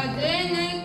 I didn't.